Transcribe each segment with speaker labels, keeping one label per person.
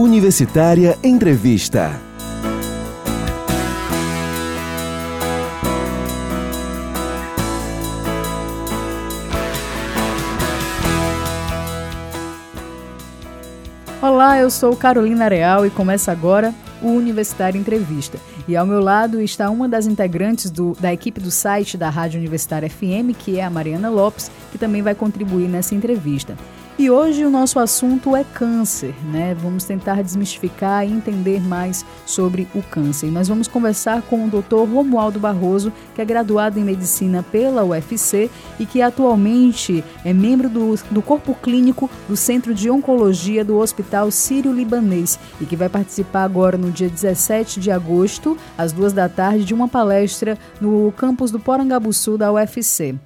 Speaker 1: Universitária Entrevista.
Speaker 2: Olá, eu sou Carolina Real e começa agora o Universitário Entrevista. E ao meu lado está uma das integrantes do, da equipe do site da Rádio Universitária FM, que é a Mariana Lopes, que também vai contribuir nessa entrevista. E hoje o nosso assunto é câncer, né? Vamos tentar desmistificar e entender mais sobre o câncer. Nós vamos conversar com o Dr. Romualdo Barroso, que é graduado em medicina pela UFC e que atualmente é membro do, do corpo clínico do Centro de Oncologia do Hospital Sírio-Libanês e que vai participar agora no dia 17 de agosto, às duas da tarde, de uma palestra no campus do Porangabuçu da UFC.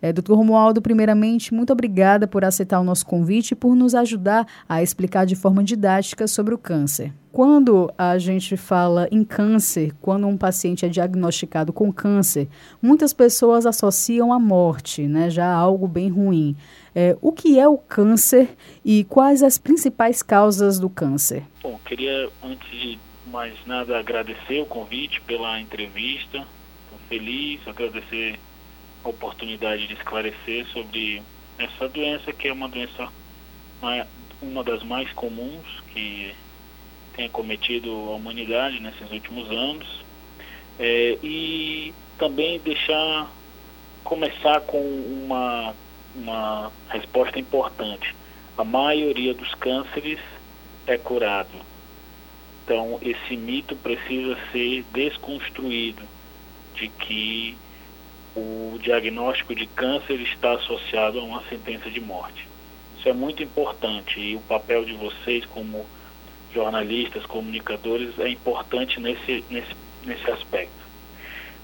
Speaker 2: É, doutor Romualdo, primeiramente, muito obrigada por aceitar o nosso convite e por nos ajudar a explicar de forma didática sobre o câncer. Quando a gente fala em câncer, quando um paciente é diagnosticado com câncer, muitas pessoas associam a morte, né, já algo bem ruim. É, o que é o câncer e quais as principais causas do câncer?
Speaker 3: Bom, queria, antes de mais nada, agradecer o convite pela entrevista. Estou feliz, agradecer oportunidade de esclarecer sobre essa doença que é uma doença uma das mais comuns que tem acometido a humanidade nesses últimos anos. É, e também deixar começar com uma uma resposta importante. A maioria dos cânceres é curado. Então esse mito precisa ser desconstruído de que o diagnóstico de câncer está associado a uma sentença de morte. Isso é muito importante e o papel de vocês como jornalistas, comunicadores é importante nesse, nesse, nesse aspecto.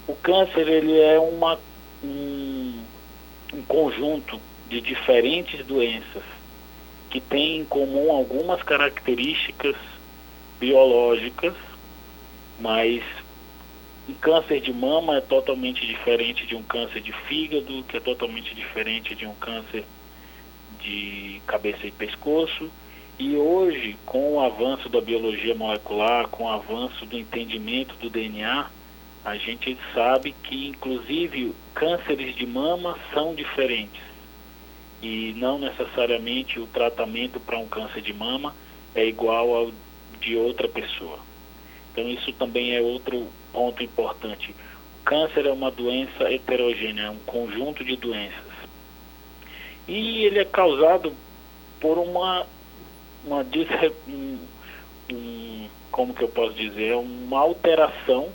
Speaker 3: O câncer ele é uma, um, um conjunto de diferentes doenças que têm em comum algumas características biológicas, mas um câncer de mama é totalmente diferente de um câncer de fígado, que é totalmente diferente de um câncer de cabeça e pescoço. E hoje, com o avanço da biologia molecular, com o avanço do entendimento do DNA, a gente sabe que, inclusive, cânceres de mama são diferentes. E não necessariamente o tratamento para um câncer de mama é igual ao de outra pessoa. Então, isso também é outro ponto importante. O câncer é uma doença heterogênea, é um conjunto de doenças. E ele é causado por uma, uma um, um, como que eu posso dizer, uma alteração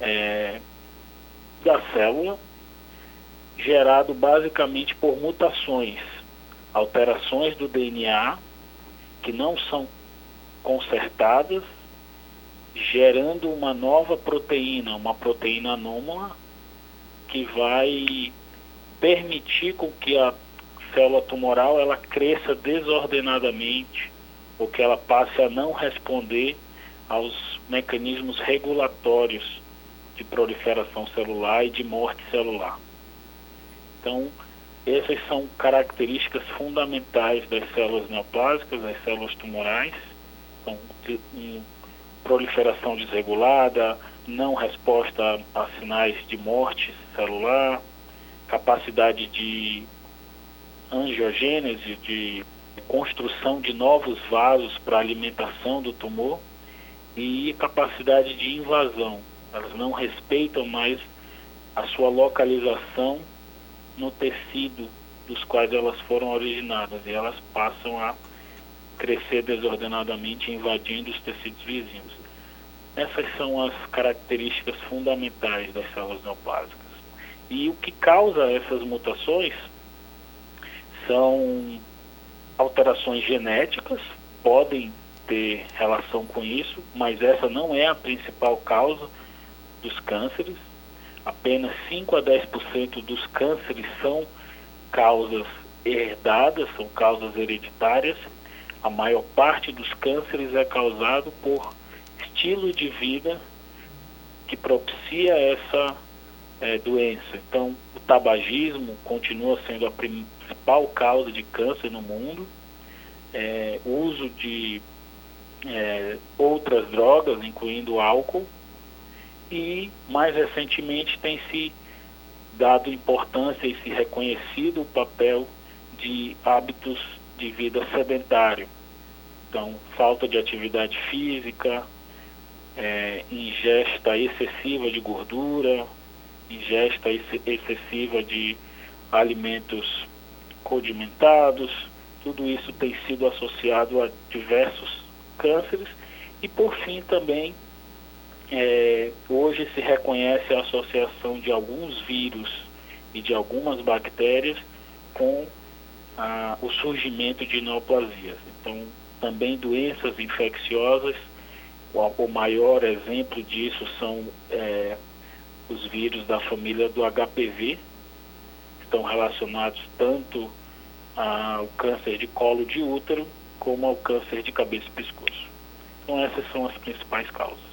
Speaker 3: é, da célula, gerado basicamente por mutações, alterações do DNA que não são consertadas gerando uma nova proteína, uma proteína anômala, que vai permitir com que a célula tumoral ela cresça desordenadamente, ou que ela passe a não responder aos mecanismos regulatórios de proliferação celular e de morte celular. Então, essas são características fundamentais das células neoplásicas, das células tumorais. Então, um proliferação desregulada, não resposta a, sinais de morte celular, capacidade de angiogênese, de construção de novos vasos para alimentação do tumor e capacidade de invasão. Elas não respeitam mais a sua localização no tecido dos quais elas foram originadas e elas passam a crescer desordenadamente, invadindo os tecidos vizinhos. Essas são as características fundamentais das células neoplásicas. E o que causa essas mutações são alterações genéticas, podem ter relação com isso, mas essa não é a principal causa dos cânceres. Apenas 5 a 10% dos cânceres são causas herdadas, são causas hereditárias a maior parte dos cânceres é causado por estilo de vida que propicia essa é, doença. Então, o tabagismo continua sendo a principal causa de câncer no mundo. É, o uso de é, outras drogas, incluindo álcool, e mais recentemente tem se dado importância e se reconhecido o papel de hábitos de vida sedentário. Então, falta de atividade física, é, ingesta excessiva de gordura, ingesta excessiva de alimentos condimentados, tudo isso tem sido associado a diversos cânceres e por fim também é, hoje se reconhece a associação de alguns vírus e de algumas bactérias com a, o surgimento de neoplasias. Então, também doenças infecciosas, o, maior exemplo disso são é, os vírus da família do HPV, que estão relacionados tanto ao câncer de colo de útero como ao câncer de cabeça e pescoço. Então essas são as principais causas.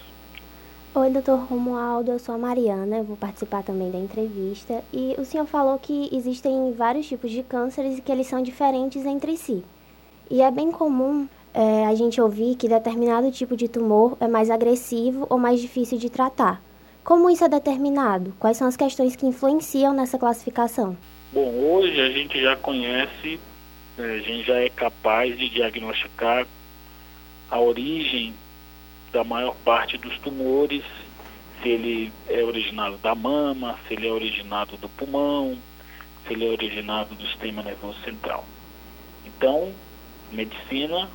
Speaker 4: Oi, doutor Romualdo, eu sou a Mariana, eu vou participar também da entrevista. E o senhor falou que existem vários tipos de cânceres e que eles são diferentes entre si. E é bem comum é, a gente ouvir que determinado tipo de tumor é mais agressivo ou mais difícil de tratar. Como isso é determinado? Quais são as questões que influenciam nessa classificação?
Speaker 3: Bom, hoje a gente já conhece, é, a gente já é capaz de diagnosticar a origem da maior parte dos tumores, se ele é originado da mama, se ele é originado do pulmão, se ele é originado do sistema nervoso central. Então, medicina,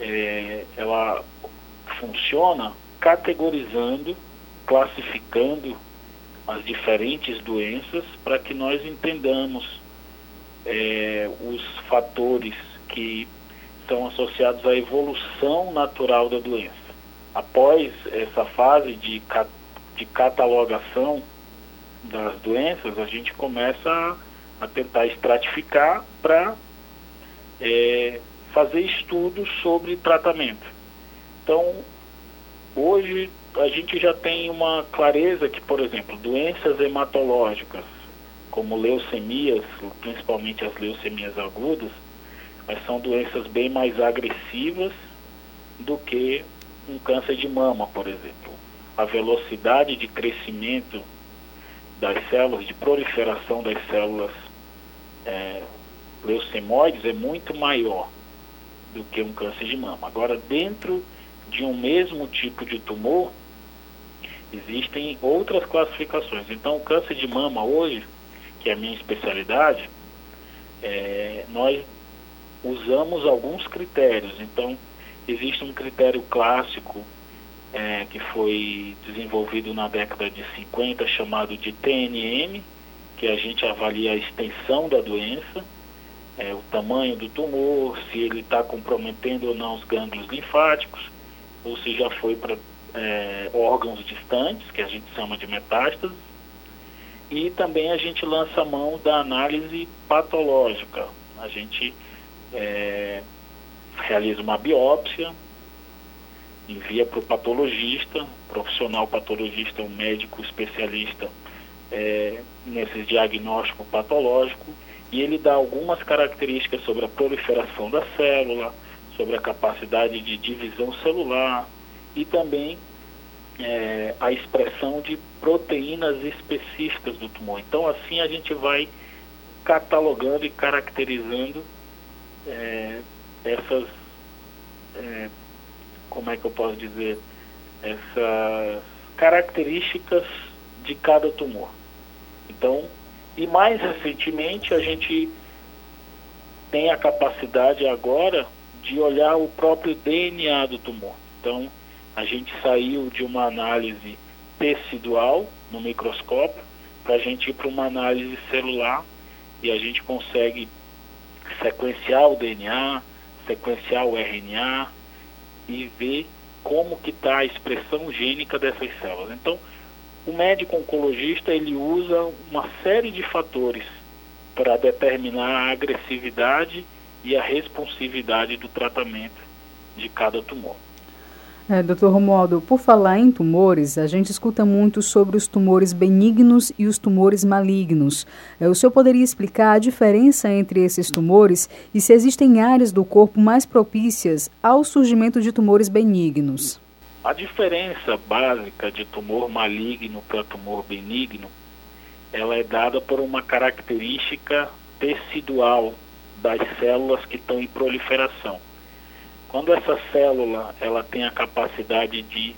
Speaker 3: é, ela funciona categorizando, classificando as diferentes doenças para que nós entendamos é, os fatores que estão associados à evolução natural da doença. Após essa fase de, de catalogação das doenças, a gente começa a, a tentar estratificar para é, fazer estudos sobre tratamento. Então, hoje a gente já tem uma clareza que, por exemplo, doenças hematológicas, como leucemias, principalmente as leucemias agudas, são doenças bem mais agressivas do que um câncer de mama, por exemplo. A velocidade de crescimento das células, de proliferação das células é, leucemoides é muito maior do que um câncer de mama. Agora, dentro de um mesmo tipo de tumor, existem outras classificações. Então, o câncer de mama hoje, que é a minha especialidade, é, nós usamos alguns critérios. Então, existe um critério clássico é, que foi desenvolvido na década de 50 chamado de TNM, que a gente avalia a extensão da doença, é, o tamanho do tumor, se ele está comprometendo ou não os gânglios linfáticos, ou se já foi para é, órgãos distantes, que a gente chama de metástases, e também a gente lança a mão da análise patológica. A gente é, realiza uma biópsia, envia para o patologista, profissional patologista, um médico especialista é, nesse diagnóstico patológico, e ele dá algumas características sobre a proliferação da célula, sobre a capacidade de divisão celular e também é, a expressão de proteínas específicas do tumor. Então, assim a gente vai catalogando e caracterizando é, essas, é, como é que eu posso dizer, essas características de cada tumor. Então, e mais recentemente a gente tem a capacidade agora de olhar o próprio DNA do tumor. Então, a gente saiu de uma análise tecidual no microscópio para a gente ir para uma análise celular e a gente consegue sequenciar o DNA, sequenciar o RNA e ver como que está a expressão gênica dessas células. Então, o médico oncologista ele usa uma série de fatores para determinar a agressividade e a responsividade do tratamento de cada tumor.
Speaker 2: É, doutor Romualdo, por falar em tumores, a gente escuta muito sobre os tumores benignos e os tumores malignos. É, o senhor poderia explicar a diferença entre esses tumores e se existem áreas do corpo mais propícias ao surgimento de tumores benignos?
Speaker 3: A diferença básica de tumor maligno para tumor benigno, ela é dada por uma característica tecidual das células que estão em proliferação. Quando essa célula ela tem a capacidade de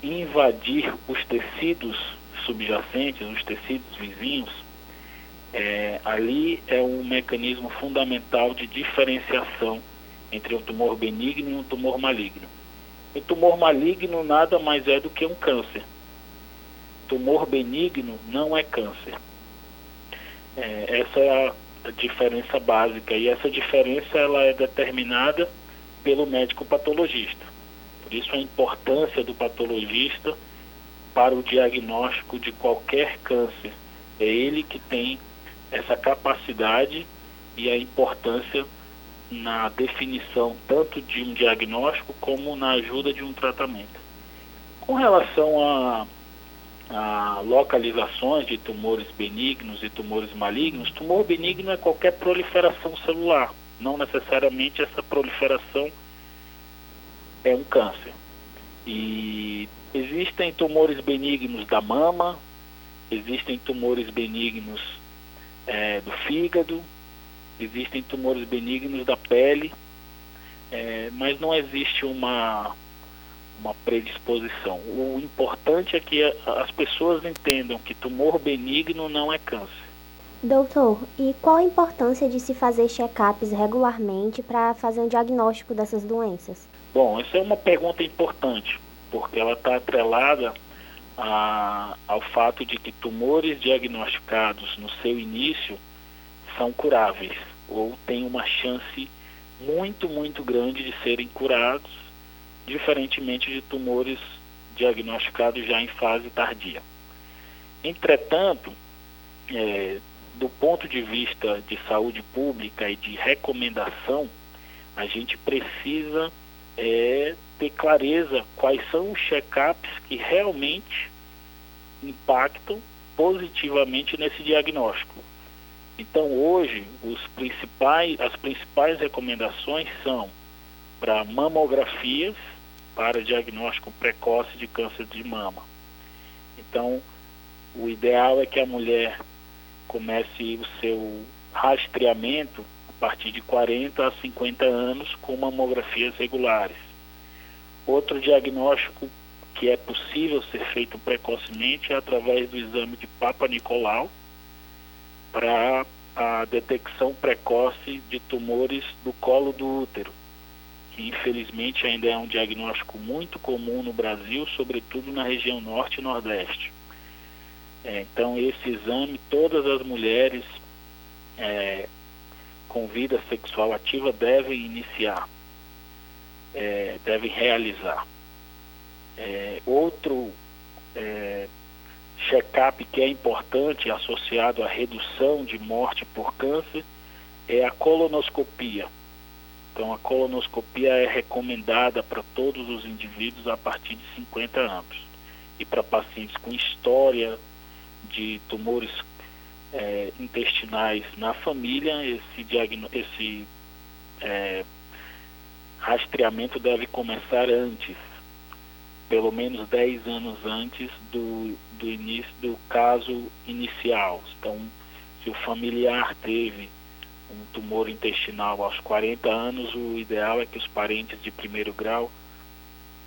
Speaker 3: invadir os tecidos subjacentes, os tecidos vizinhos, é, ali é um mecanismo fundamental de diferenciação entre um tumor benigno e um tumor maligno. O tumor maligno nada mais é do que um câncer. Tumor benigno não é câncer. É, essa é a diferença básica e essa diferença ela é determinada pelo médico patologista. Por isso a importância do patologista para o diagnóstico de qualquer câncer. É ele que tem essa capacidade e a importância na definição tanto de um diagnóstico como na ajuda de um tratamento. Com relação a, a localizações de tumores benignos e tumores malignos, tumor benigno é qualquer proliferação celular não necessariamente essa proliferação é um câncer. E existem tumores benignos da mama, existem tumores benignos é, do fígado, existem tumores benignos da pele, é, mas não existe uma, uma predisposição. O importante é que as pessoas entendam que tumor benigno não é câncer.
Speaker 4: Doutor, e qual a importância de se fazer check-ups regularmente para fazer um diagnóstico dessas doenças?
Speaker 3: Bom, essa é uma pergunta importante, porque ela está atrelada a, ao fato de que tumores diagnosticados no seu início são curáveis ou têm uma chance muito, muito grande de serem curados, diferentemente de tumores diagnosticados já em fase tardia. Entretanto, é, do ponto de vista de saúde pública e de recomendação, a gente precisa é, ter clareza quais são os check-ups que realmente impactam positivamente nesse diagnóstico. Então hoje principais, as principais recomendações são para mamografias para diagnóstico precoce de câncer de mama. Então o ideal é que a mulher comece o seu rastreamento a partir de 40 a 50 anos com mamografias regulares. Outro diagnóstico que é possível ser feito precocemente é através do exame de Papa Nicolau para a detecção precoce de tumores do colo do útero, que infelizmente ainda é um diagnóstico muito comum no Brasil, sobretudo na região norte e nordeste. É, então, esse exame, todas as mulheres é, com vida sexual ativa devem iniciar, é, devem realizar. É, outro é, check-up que é importante, associado à redução de morte por câncer, é a colonoscopia. Então, a colonoscopia é recomendada para todos os indivíduos a partir de 50 anos. E para pacientes com história de tumores é, intestinais na família, esse, esse é, rastreamento deve começar antes, pelo menos 10 anos antes do, do início do caso inicial. Então, se o familiar teve um tumor intestinal aos 40 anos, o ideal é que os parentes de primeiro grau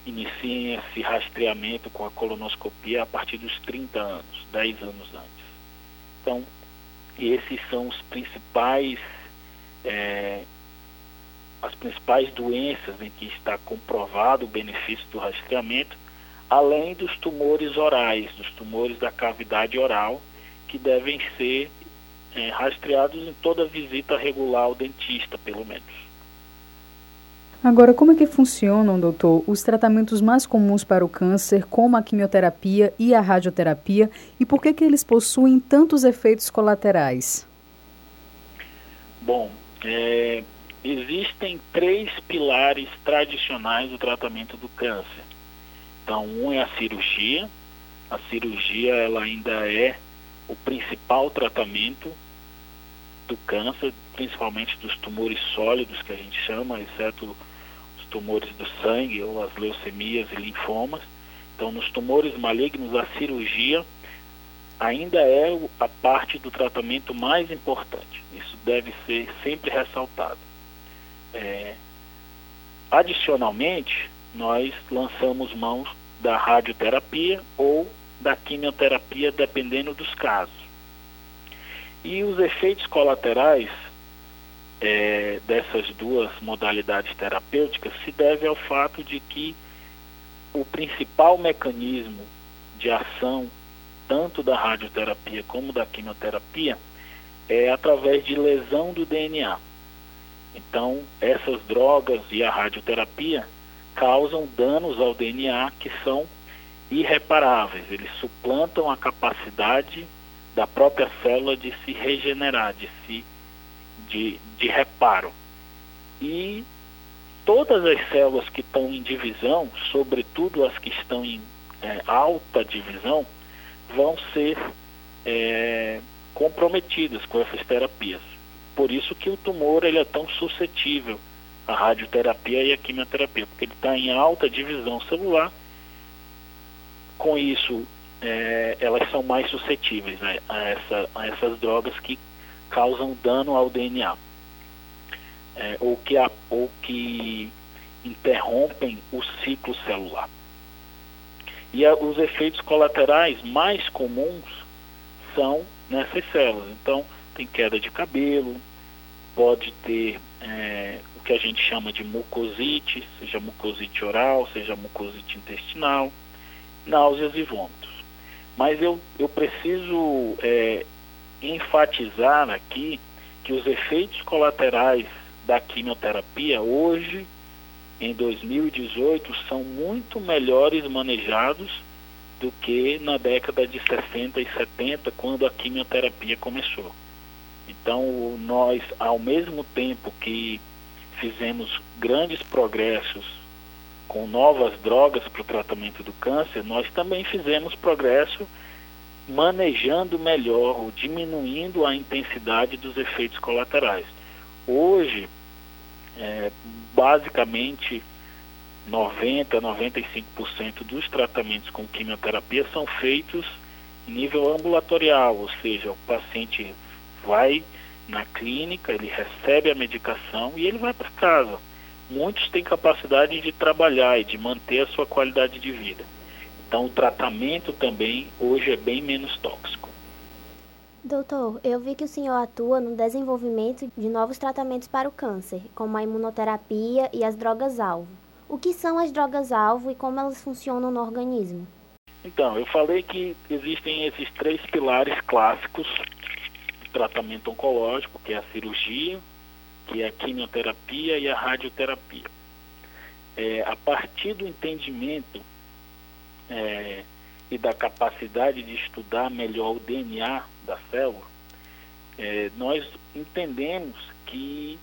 Speaker 3: iniciem esse rastreamento com a colonoscopia a partir dos 30 anos, 10 anos antes. Então, esses são os principais, é, as principais doenças em que está comprovado o benefício do rastreamento, além dos tumores orais, dos tumores da cavidade oral, que devem ser é, rastreados em toda visita regular ao dentista, pelo menos.
Speaker 2: Agora, como é que funcionam, doutor, os tratamentos mais comuns para o câncer, como a quimioterapia e a radioterapia, e por que, que eles possuem tantos efeitos colaterais?
Speaker 3: Bom, é, existem três pilares tradicionais do tratamento do câncer. Então, um é a cirurgia. A cirurgia ela ainda é o principal tratamento do câncer, principalmente dos tumores sólidos que a gente chama, exceto os tumores do sangue ou as leucemias e linfomas. Então, nos tumores malignos, a cirurgia ainda é a parte do tratamento mais importante. Isso deve ser sempre ressaltado. É, adicionalmente, nós lançamos mãos da radioterapia ou da quimioterapia, dependendo dos casos. E os efeitos colaterais é, dessas duas modalidades terapêuticas se deve ao fato de que o principal mecanismo de ação tanto da radioterapia como da quimioterapia é através de lesão do DNA. Então, essas drogas e a radioterapia causam danos ao DNA que são irreparáveis. Eles suplantam a capacidade da própria célula de se regenerar, de se de, de reparo. E todas as células que estão em divisão, sobretudo as que estão em é, alta divisão, vão ser é, comprometidas com essas terapias. Por isso que o tumor ele é tão suscetível à radioterapia e à quimioterapia, porque ele está em alta divisão celular. Com isso, é, elas são mais suscetíveis né, a, essa, a essas drogas que causam dano ao DNA, é, ou, que a, ou que interrompem o ciclo celular. E a, os efeitos colaterais mais comuns são nessas células. Então, tem queda de cabelo, pode ter é, o que a gente chama de mucosite, seja mucosite oral, seja mucosite intestinal, náuseas e vômitos. Mas eu, eu preciso é, enfatizar aqui que os efeitos colaterais da quimioterapia hoje em 2018 são muito melhores manejados do que na década de 60 e 70, quando a quimioterapia começou. Então, nós, ao mesmo tempo que fizemos grandes progressos com novas drogas para o tratamento do câncer, nós também fizemos progresso manejando melhor ou diminuindo a intensidade dos efeitos colaterais. Hoje, é, basicamente 90 a 95% dos tratamentos com quimioterapia são feitos em nível ambulatorial, ou seja, o paciente vai na clínica, ele recebe a medicação e ele vai para casa. Muitos têm capacidade de trabalhar e de manter a sua qualidade de vida. Então, o tratamento também hoje é bem menos tóxico.
Speaker 4: Doutor, eu vi que o senhor atua no desenvolvimento de novos tratamentos para o câncer, como a imunoterapia e as drogas-alvo. O que são as drogas-alvo e como elas funcionam no organismo?
Speaker 3: Então, eu falei que existem esses três pilares clássicos tratamento oncológico, que é a cirurgia, que é a quimioterapia e a radioterapia. É, a partir do entendimento é, e da capacidade de estudar melhor o DNA da célula, é, nós entendemos que,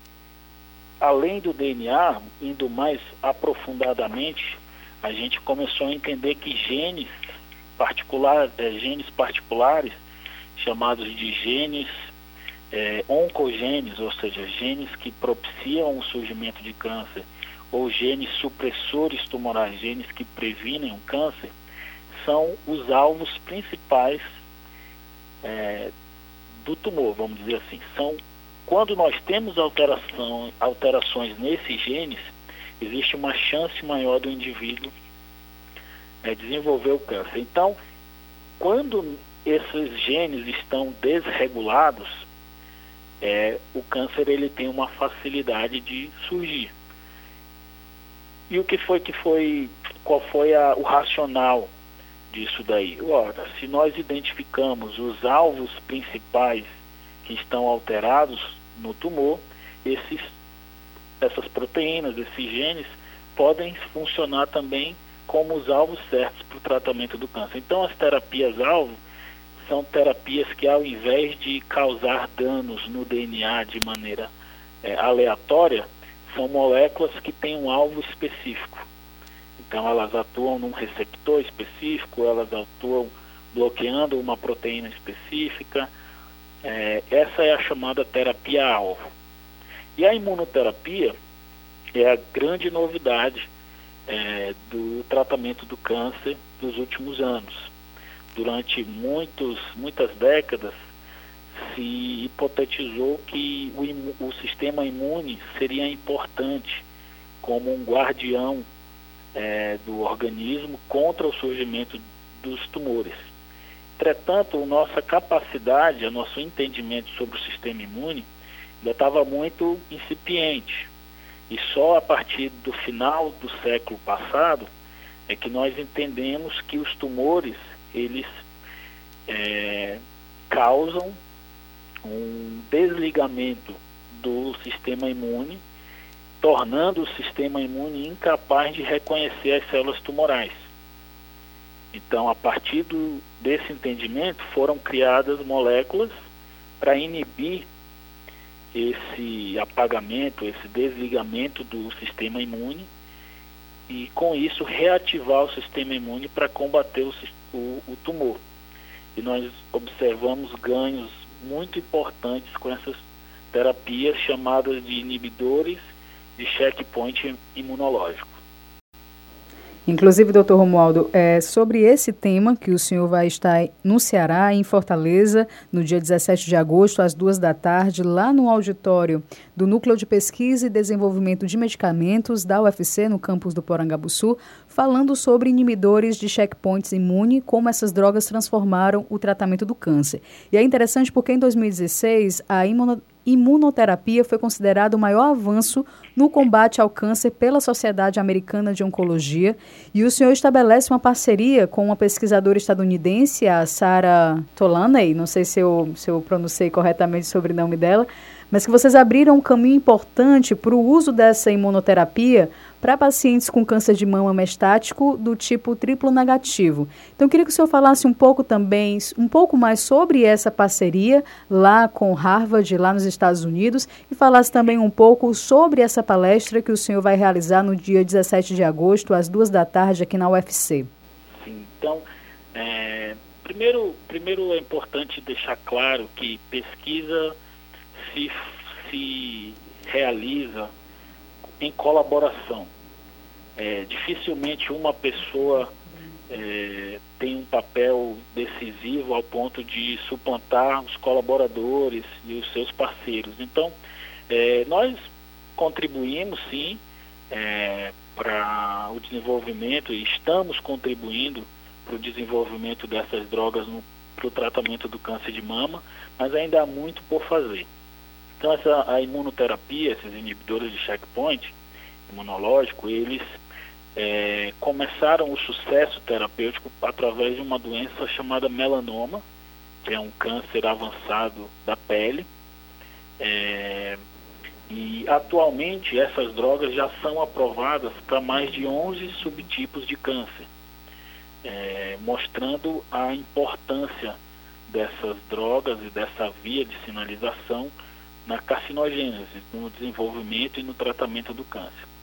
Speaker 3: além do DNA, indo mais aprofundadamente, a gente começou a entender que genes, particular, é, genes particulares, chamados de genes é, ou seja, genes que propiciam o surgimento de câncer, ou genes supressores tumorais, genes que previnem o câncer, são os alvos principais é, do tumor, vamos dizer assim. São quando nós temos alteração, alterações nesses genes, existe uma chance maior do indivíduo é, desenvolver o câncer. Então, quando esses genes estão desregulados, é, o câncer ele tem uma facilidade de surgir. E o que foi que foi, qual foi a, o racional disso daí? Ora, se nós identificamos os alvos principais que estão alterados no tumor, esses, essas proteínas, esses genes, podem funcionar também como os alvos certos para o tratamento do câncer. Então, as terapias-alvo são terapias que, ao invés de causar danos no DNA de maneira é, aleatória, são moléculas que têm um alvo específico. Então elas atuam num receptor específico, elas atuam bloqueando uma proteína específica. É, essa é a chamada terapia-alvo. E a imunoterapia é a grande novidade é, do tratamento do câncer dos últimos anos. Durante muitos, muitas décadas, se hipotetizou que o, o sistema imune seria importante como um guardião é, do organismo contra o surgimento dos tumores. Entretanto, a nossa capacidade, o nosso entendimento sobre o sistema imune ainda estava muito incipiente. E só a partir do final do século passado é que nós entendemos que os tumores, eles é, causam um desligamento do sistema imune, tornando o sistema imune incapaz de reconhecer as células tumorais. Então, a partir do, desse entendimento, foram criadas moléculas para inibir esse apagamento, esse desligamento do sistema imune e, com isso, reativar o sistema imune para combater o, o, o tumor. E nós observamos ganhos muito importantes com essas terapias chamadas de inibidores de checkpoint imunológico.
Speaker 2: Inclusive, doutor Romualdo, é sobre esse tema que o senhor vai estar no Ceará, em Fortaleza, no dia 17 de agosto, às duas da tarde, lá no auditório do Núcleo de Pesquisa e Desenvolvimento de Medicamentos da UFC, no campus do Porangabuçu, falando sobre inibidores de checkpoints imune, como essas drogas transformaram o tratamento do câncer. E é interessante porque em 2016 a imuno imunoterapia foi considerado o maior avanço no combate ao câncer pela Sociedade Americana de Oncologia e o senhor estabelece uma parceria com uma pesquisadora estadunidense, a Sarah Tolaney, não sei se eu, se eu pronunciei corretamente o sobrenome dela, mas que vocês abriram um caminho importante para o uso dessa imunoterapia para pacientes com câncer de mama mestático do tipo triplo negativo. Então, queria que o senhor falasse um pouco também, um pouco mais sobre essa parceria lá com Harvard, lá nos Estados Unidos, e falasse também um pouco sobre essa palestra que o senhor vai realizar no dia 17 de agosto, às duas da tarde, aqui na UFC.
Speaker 3: Sim, então, é, primeiro, primeiro é importante deixar claro que pesquisa se, se realiza em colaboração. É, dificilmente uma pessoa é, tem um papel decisivo ao ponto de suplantar os colaboradores e os seus parceiros. Então, é, nós contribuímos sim é, para o desenvolvimento e estamos contribuindo para o desenvolvimento dessas drogas para o tratamento do câncer de mama, mas ainda há muito por fazer. Então, essa, a imunoterapia, esses inibidores de checkpoint imunológico, eles é, começaram o sucesso terapêutico através de uma doença chamada melanoma, que é um câncer avançado da pele. É, e atualmente essas drogas já são aprovadas para mais de 11 subtipos de câncer, é, mostrando a importância dessas drogas e dessa via de sinalização na carcinogênese, no desenvolvimento e no tratamento do câncer.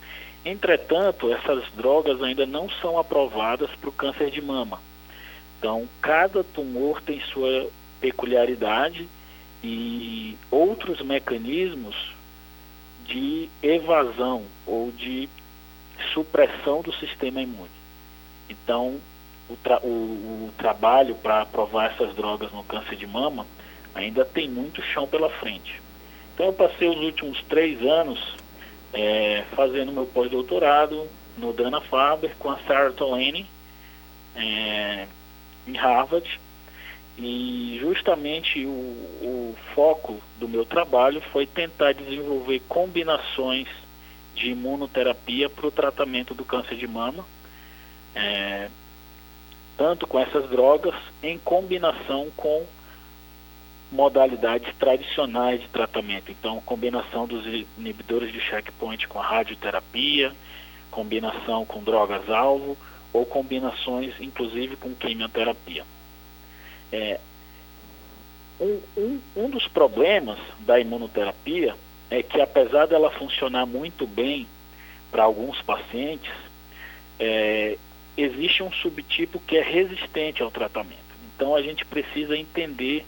Speaker 3: Entretanto, essas drogas ainda não são aprovadas para o câncer de mama. Então, cada tumor tem sua peculiaridade e outros mecanismos de evasão ou de supressão do sistema imune. Então, o, tra o, o trabalho para aprovar essas drogas no câncer de mama ainda tem muito chão pela frente. Então, eu passei os últimos três anos é, fazendo meu pós-doutorado no Dana-Farber com a Sarah Tolene é, em Harvard. E justamente o, o, foco do meu trabalho foi tentar desenvolver combinações de imunoterapia para o tratamento do câncer de mama, é, tanto com essas drogas em combinação com modalidades tradicionais de tratamento. Então, combinação dos inibidores de checkpoint com a radioterapia, combinação com drogas-alvo ou combinações, inclusive, com quimioterapia. É, um, um, um dos problemas da imunoterapia é que apesar dela funcionar muito bem para alguns pacientes, é, existe um subtipo que é resistente ao tratamento. Então a gente precisa entender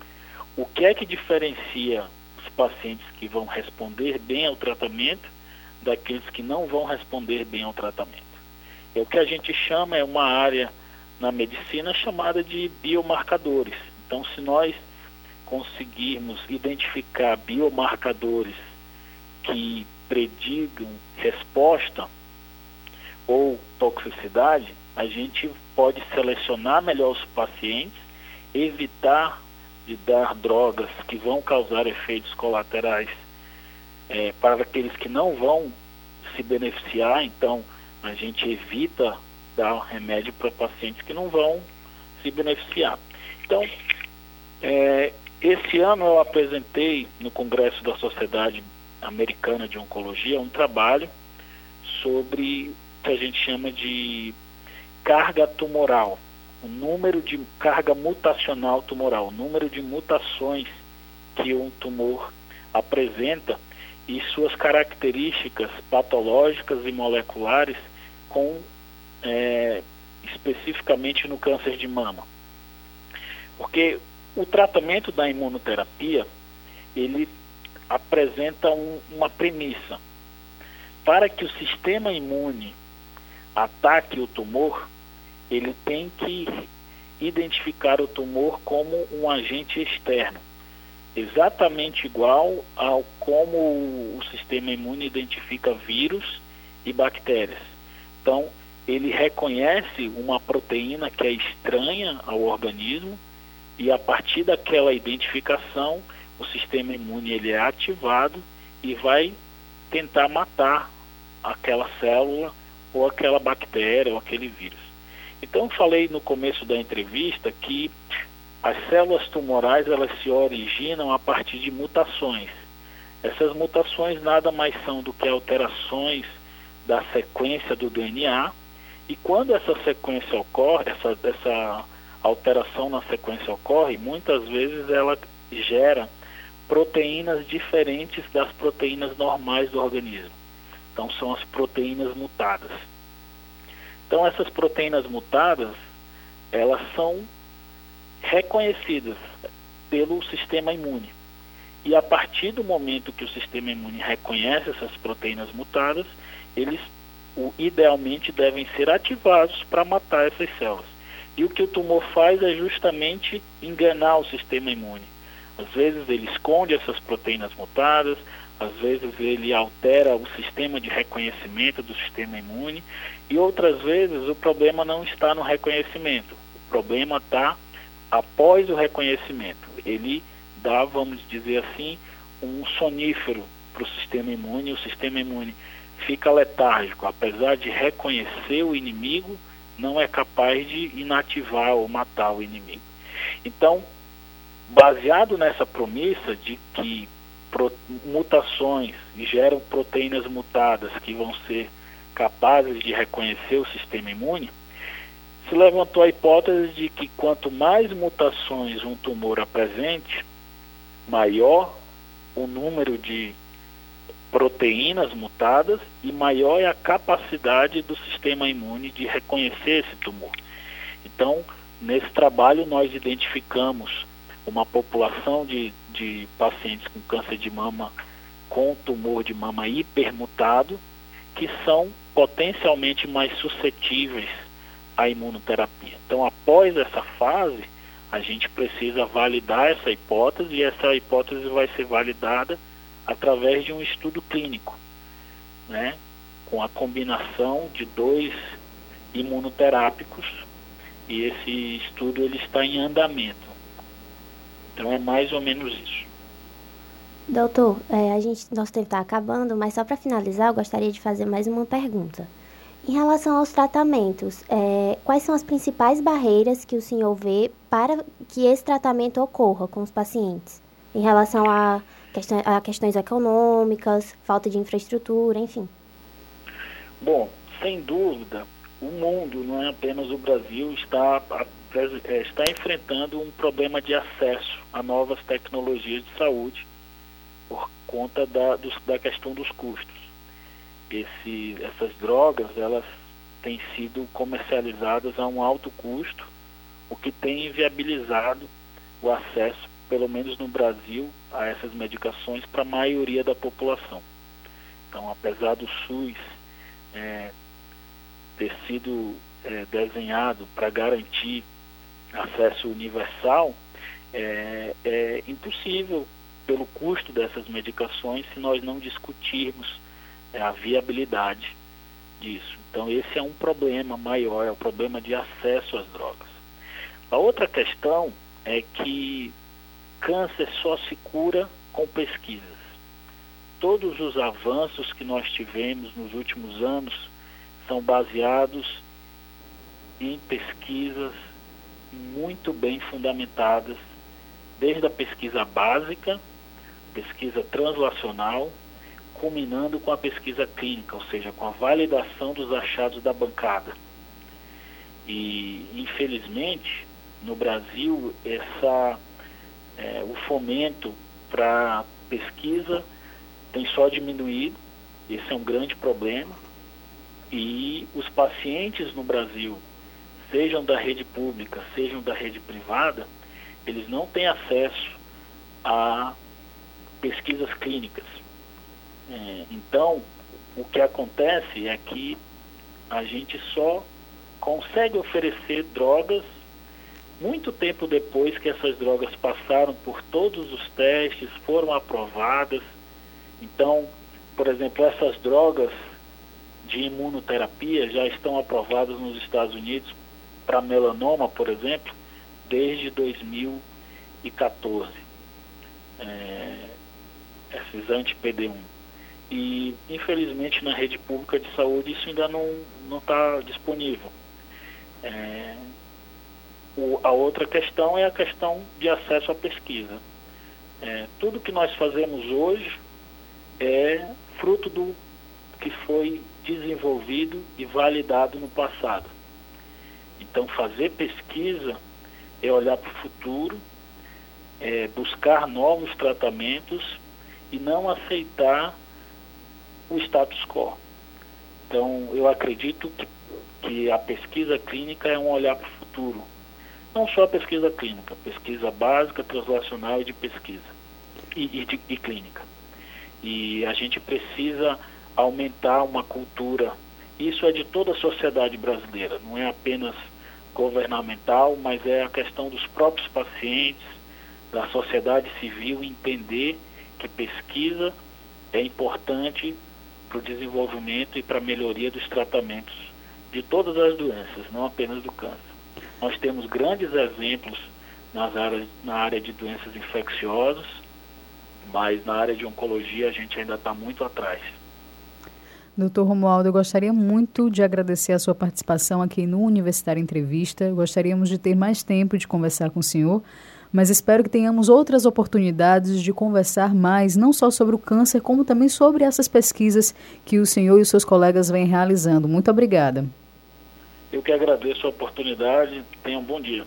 Speaker 3: o que é que diferencia os pacientes que vão responder bem ao tratamento daqueles que não vão responder bem ao tratamento. É o que a gente chama é uma área na medicina chamada de biomarcadores. Então, se nós conseguirmos identificar biomarcadores que predigam resposta ou toxicidade, a gente pode selecionar melhor os pacientes, evitar de dar drogas que vão causar efeitos colaterais é, para aqueles que não vão se beneficiar, então a gente evita dar remédio para pacientes que não vão se beneficiar. Então, é, esse ano eu apresentei no Congresso da Sociedade Americana de Oncologia um trabalho sobre o que a gente chama de carga tumoral, o número de carga mutacional tumoral, o número de mutações que um tumor apresenta e suas características patológicas e moleculares com é, especificamente no câncer de mama. Porque o tratamento da imunoterapia, ele apresenta um, uma premissa. Para que o sistema imune ataque o tumor, ele tem que identificar o tumor como um agente externo, exatamente igual ao como o sistema imune identifica vírus e bactérias. Então, ele reconhece uma proteína que é estranha ao organismo e a partir daquela identificação o sistema imune ele é ativado e vai tentar matar aquela célula ou aquela bactéria ou aquele vírus. Então falei no começo da entrevista que as células tumorais elas se originam a partir de mutações. Essas mutações nada mais são do que alterações da sequência do DNA e quando essa sequência ocorre, essa, essa alteração na sequência ocorre, muitas vezes ela gera proteínas diferentes das proteínas normais do organismo. Então são as proteínas mutadas. Então essas proteínas mutadas, elas são reconhecidas pelo sistema imune. E a partir do momento que o sistema imune reconhece essas proteínas mutadas, eles o, idealmente devem ser ativados para matar essas células. E o que o tumor faz é justamente enganar o sistema imune. Às vezes ele esconde essas proteínas mutadas, às vezes ele altera o sistema de reconhecimento do sistema imune, e outras vezes o problema não está no reconhecimento, o problema está após o reconhecimento. Ele dá, vamos dizer assim, um sonífero para o sistema imune, o sistema imune fica letárgico, apesar de reconhecer o inimigo, não é capaz de inativar ou matar o inimigo. Então, baseado nessa promessa de que mutações geram proteínas mutadas que vão ser capazes de reconhecer o sistema imune, se levantou a hipótese de que quanto mais mutações um tumor apresente, maior o número de proteínas mutadas e maior é a capacidade do sistema imune de reconhecer esse tumor. Então, nesse trabalho, nós identificamos uma população de, de pacientes com câncer de mama com tumor de mama hipermutado, que são potencialmente mais suscetíveis à imunoterapia. Então, após essa fase, a gente precisa validar essa hipótese e essa hipótese vai ser validada através de um estudo clínico, né, com a combinação de dois imunoterápicos e esse estudo ele está em andamento. Então é mais ou menos isso.
Speaker 4: Doutor, é, a gente, nosso tempo está acabando, mas só para finalizar, eu gostaria de fazer mais uma pergunta. Em relação aos tratamentos, é, quais são as principais barreiras que o senhor vê para que esse tratamento ocorra com os pacientes? Em relação a a questões econômicas, falta de infraestrutura, enfim?
Speaker 3: Bom, sem dúvida, o mundo, não é apenas o Brasil, está, está enfrentando um problema de acesso a novas tecnologias de saúde por conta da, dos, da questão dos custos. Esse, essas drogas, elas têm sido comercializadas a um alto custo, o que tem inviabilizado o acesso, pelo menos no Brasil, a essas medicações para a maioria da população. Então, apesar do SUS é, ter sido é, desenhado para garantir acesso universal, é, é impossível pelo custo dessas medicações se nós não discutirmos é, a viabilidade disso. Então esse é um problema maior, é o problema de acesso às drogas. A outra questão é que câncer só se cura com pesquisas. Todos os avanços que nós tivemos nos últimos anos são baseados em pesquisas muito bem fundamentadas, desde a pesquisa básica, pesquisa translacional, culminando com a pesquisa clínica, ou seja, com a validação dos achados da bancada. E, infelizmente, no Brasil, essa, é, o fomento para pesquisa tem só diminuído, esse é um grande problema. E os pacientes no Brasil, sejam da rede pública, sejam da rede privada, eles não têm acesso a pesquisas clínicas. É, então, o que acontece é que a gente só consegue oferecer drogas muito tempo depois que essas drogas passaram por todos os testes, foram aprovadas. Então, por exemplo, essas drogas de imunoterapia já estão aprovadas nos Estados Unidos para melanoma, por exemplo, desde 2014. É, esses anti-PD1. E, infelizmente, na rede pública de saúde isso ainda não está disponível. É, o, a outra questão é a questão de acesso à pesquisa. É, tudo que nós fazemos hoje é fruto do que foi desenvolvido e validado no passado. Então, fazer pesquisa é olhar para o futuro, é buscar novos tratamentos e não aceitar o status quo. Então, eu acredito que, que a pesquisa clínica é um olhar para o futuro. Não só a pesquisa clínica, pesquisa básica, translacional e de pesquisa e, e, de, e clínica. E a gente precisa aumentar uma cultura. Isso é de toda a sociedade brasileira, não é apenas governamental, mas é a questão dos próprios pacientes, da sociedade civil entender que pesquisa é importante para o desenvolvimento e para a melhoria dos tratamentos de todas as doenças, não apenas do câncer. Nós temos grandes exemplos nas áreas, na área de doenças infecciosas, mas na área de oncologia a gente ainda está muito atrás.
Speaker 2: Doutor Romualdo, eu gostaria muito de agradecer a sua participação aqui no Universitário Entrevista. Gostaríamos de ter mais tempo de conversar com o senhor, mas espero que tenhamos outras oportunidades de conversar mais, não só sobre o câncer, como também sobre essas pesquisas que o senhor e os seus colegas vêm realizando. Muito obrigada.
Speaker 3: Eu que agradeço a oportunidade. Tenha um bom dia.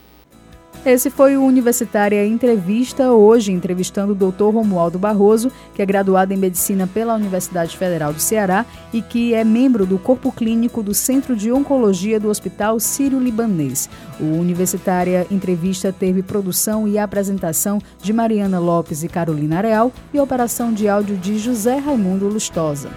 Speaker 2: Esse foi o Universitária Entrevista, hoje entrevistando o Dr. Romualdo Barroso, que é graduado em Medicina pela Universidade Federal do Ceará e que é membro do Corpo Clínico do Centro de Oncologia do Hospital Sírio-Libanês. O Universitária Entrevista teve produção e apresentação de Mariana Lopes e Carolina Real e operação de áudio de José Raimundo Lustosa.